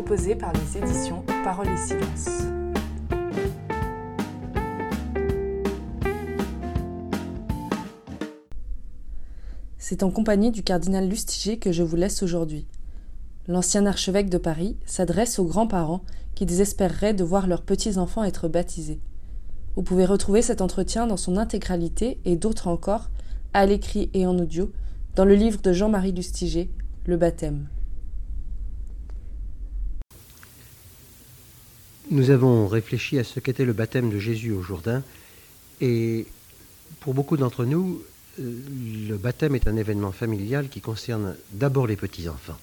proposé par les éditions Parole et Silence. C'est en compagnie du cardinal Lustiger que je vous laisse aujourd'hui. L'ancien archevêque de Paris s'adresse aux grands-parents qui désespéreraient de voir leurs petits-enfants être baptisés. Vous pouvez retrouver cet entretien dans son intégralité et d'autres encore, à l'écrit et en audio, dans le livre de Jean-Marie Lustiger, Le baptême. Nous avons réfléchi à ce qu'était le baptême de Jésus au Jourdain et pour beaucoup d'entre nous, euh, le baptême est un événement familial qui concerne d'abord les petits-enfants.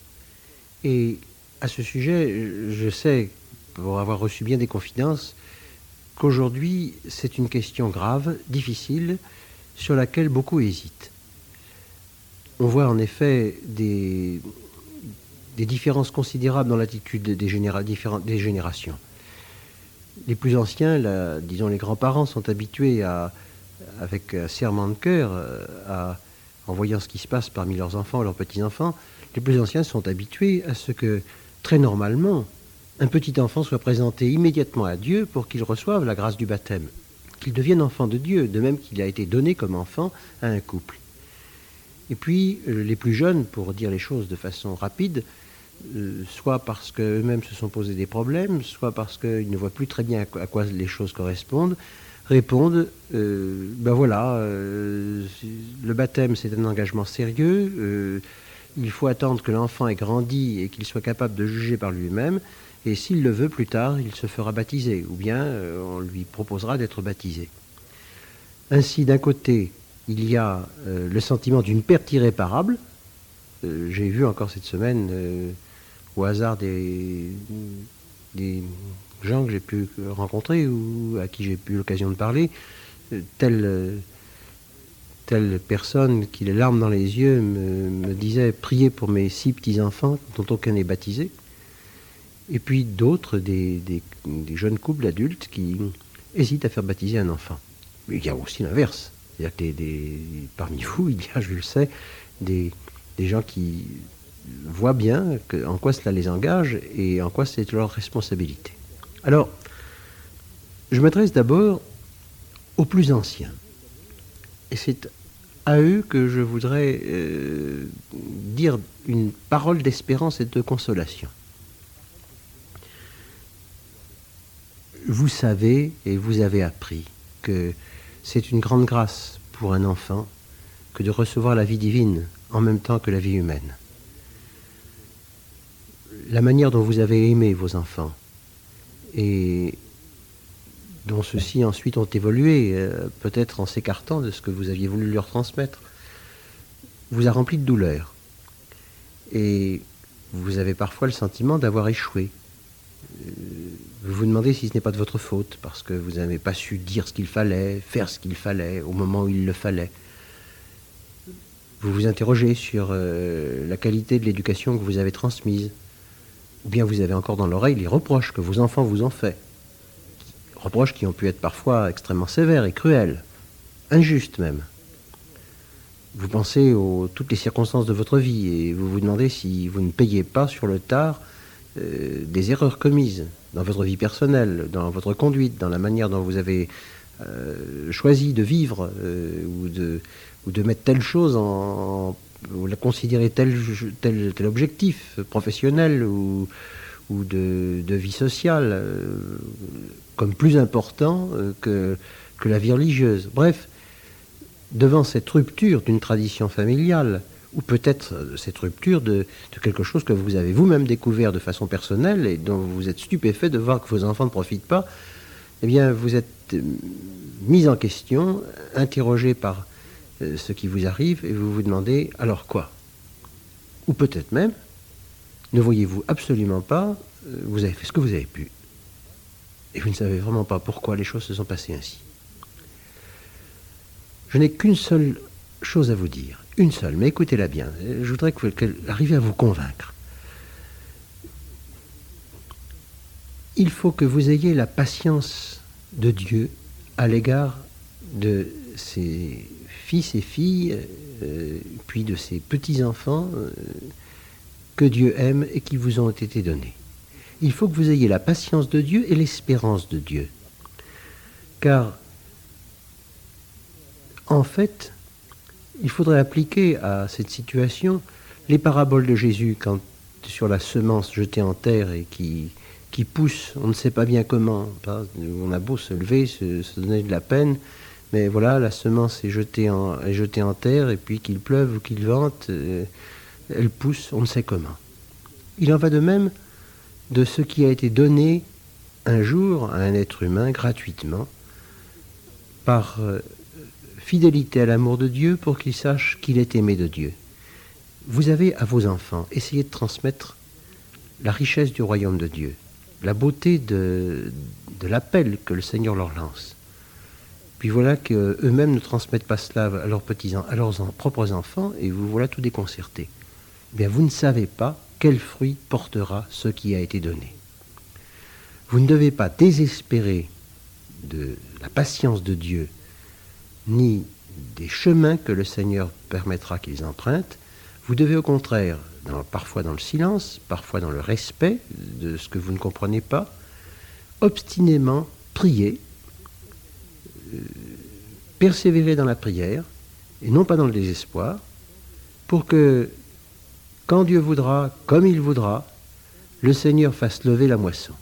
Et à ce sujet, je sais, pour avoir reçu bien des confidences, qu'aujourd'hui, c'est une question grave, difficile, sur laquelle beaucoup hésitent. On voit en effet des, différences considérables dans l'attitude des, générations. Les plus anciens, disons les grands-parents, sont habitués à, avec serment de cœur, euh, en voyant ce qui se passe parmi leurs enfants leurs petits-enfants, les plus anciens sont habitués à ce que, très normalement, un petit enfant soit présenté immédiatement à Dieu pour qu'il reçoive la grâce du baptême, qu'il devienne enfant de Dieu, de même qu'il a été donné comme enfant à un couple. Et puis, euh, les plus jeunes, pour dire les choses de façon rapide, euh, soit parce qu'eux-mêmes se sont posés des problèmes, soit parce qu'ils ne voient plus très bien à quoi les choses correspondent, répondent euh, ben voilà, le baptême c'est un engagement sérieux, il faut attendre que l'enfant ait grandi et qu'il soit capable de juger par lui-même, et s'il le veut plus tard, il se fera baptiser, ou bien euh, on lui proposera d'être baptisé. Ainsi, d'un côté, il y a euh, le sentiment d'une perte irréparable. Euh, j'ai vu encore cette semaine, au hasard des, des gens que j'ai pu rencontrer ou à qui j'ai eu l'occasion de parler, telle, personne qui, les larmes dans les yeux, me, disait Priez pour mes six petits-enfants dont aucun n'est baptisé et puis d'autres, des, jeunes couples d'adultes qui hésitent à faire baptiser un enfant. Mais il y a aussi l'inverse. Que parmi vous, il y a, je le sais, des, gens qui voient bien en quoi cela les engage et en quoi c'est leur responsabilité. Alors, je m'adresse d'abord aux plus anciens. Et c'est à eux que je voudrais euh, dire une parole d'espérance et de consolation. vous savez et vous avez appris que c'est une grande grâce pour un enfant que de recevoir la vie divine en même temps que la vie humaine. La manière dont vous avez aimé vos enfants et dont ceux-ci ensuite ont évolué, euh, peut-être en s'écartant de ce que vous aviez voulu leur transmettre, vous a rempli de douleur. Et vous avez parfois le sentiment d'avoir échoué. Euh, vous vous demandez si ce n'est pas de votre faute, parce que vous n'avez pas su dire ce qu'il fallait, faire ce qu'il fallait, au moment où il le fallait. Vous vous interrogez sur euh, la qualité de l'éducation que vous avez transmise. Ou bien vous avez encore dans l'oreille les reproches que vos enfants vous ont faits. Reproches qui ont pu être parfois extrêmement sévères et cruels, injustes même. Vous pensez aux toutes les circonstances de votre vie et vous vous demandez si vous ne payez pas sur le tard euh, des erreurs commises dans votre vie personnelle, dans votre conduite, dans la manière dont vous avez euh, choisi de vivre euh, ou, de, ou de mettre telle chose en, ou la considérer tel, tel, objectif professionnel ou, ou de, de, vie sociale comme plus important que, que la vie religieuse. Bref, devant cette rupture d'une tradition familiale, ou peut-être euh, cette rupture de, quelque chose que vous avez vous-même découvert de façon personnelle et dont vous êtes stupéfait de voir que vos enfants ne profitent pas, eh bien, vous êtes euh, mis en question, interrogé par euh, ce qui vous arrive, et vous vous demandez alors quoi? Ou peut-être même, ne voyez-vous absolument pas, vous avez fait ce que vous avez pu, et vous ne savez vraiment pas pourquoi les choses se sont passées ainsi. Je n'ai qu'une seule chose à vous dire une seule, mais écoutez-la bien. Je voudrais qu'elle arrive à vous convaincre. Il faut que vous ayez la patience de Dieu à l'égard de ses fils et filles, euh, puis de ses petits-enfants euh, que Dieu aime et qui vous ont été donnés. Il faut que vous ayez la patience de Dieu et l'espérance de Dieu. Car, en fait, il faudrait appliquer à cette situation les paraboles de Jésus quand sur la semence jetée en terre et qui, qui pousse, on ne sait pas bien comment. On a beau se lever, se, donner de la peine, mais voilà, la semence est jetée en, terre et puis qu'il pleuve ou qu'il vente, euh, elle pousse, on ne sait comment. Il en va de même de ce qui a été donné un jour à un être humain gratuitement par euh, fidélité à l'amour de Dieu pour qu'il sache qu'il est aimé de Dieu. Vous avez à vos enfants essayé de transmettre la richesse du royaume de Dieu, la beauté de l'appel que le Seigneur leur lance. Puis voilà qu'eux-mêmes ne transmettent pas cela à leurs, propres enfants et vous voilà tout déconcerté. Eh bien, vous ne savez pas quel fruit portera ce qui a été donné. Vous ne devez pas désespérer de la patience de Dieu, ni des chemins que le Seigneur permettra qu'ils empruntent. Vous devez au contraire, parfois dans le silence, parfois dans le respect de ce que vous ne comprenez pas, obstinément prier, euh, persévérer dans la prière, et non pas dans le désespoir, pour que quand Dieu voudra, comme il voudra, le Seigneur fasse lever la moisson.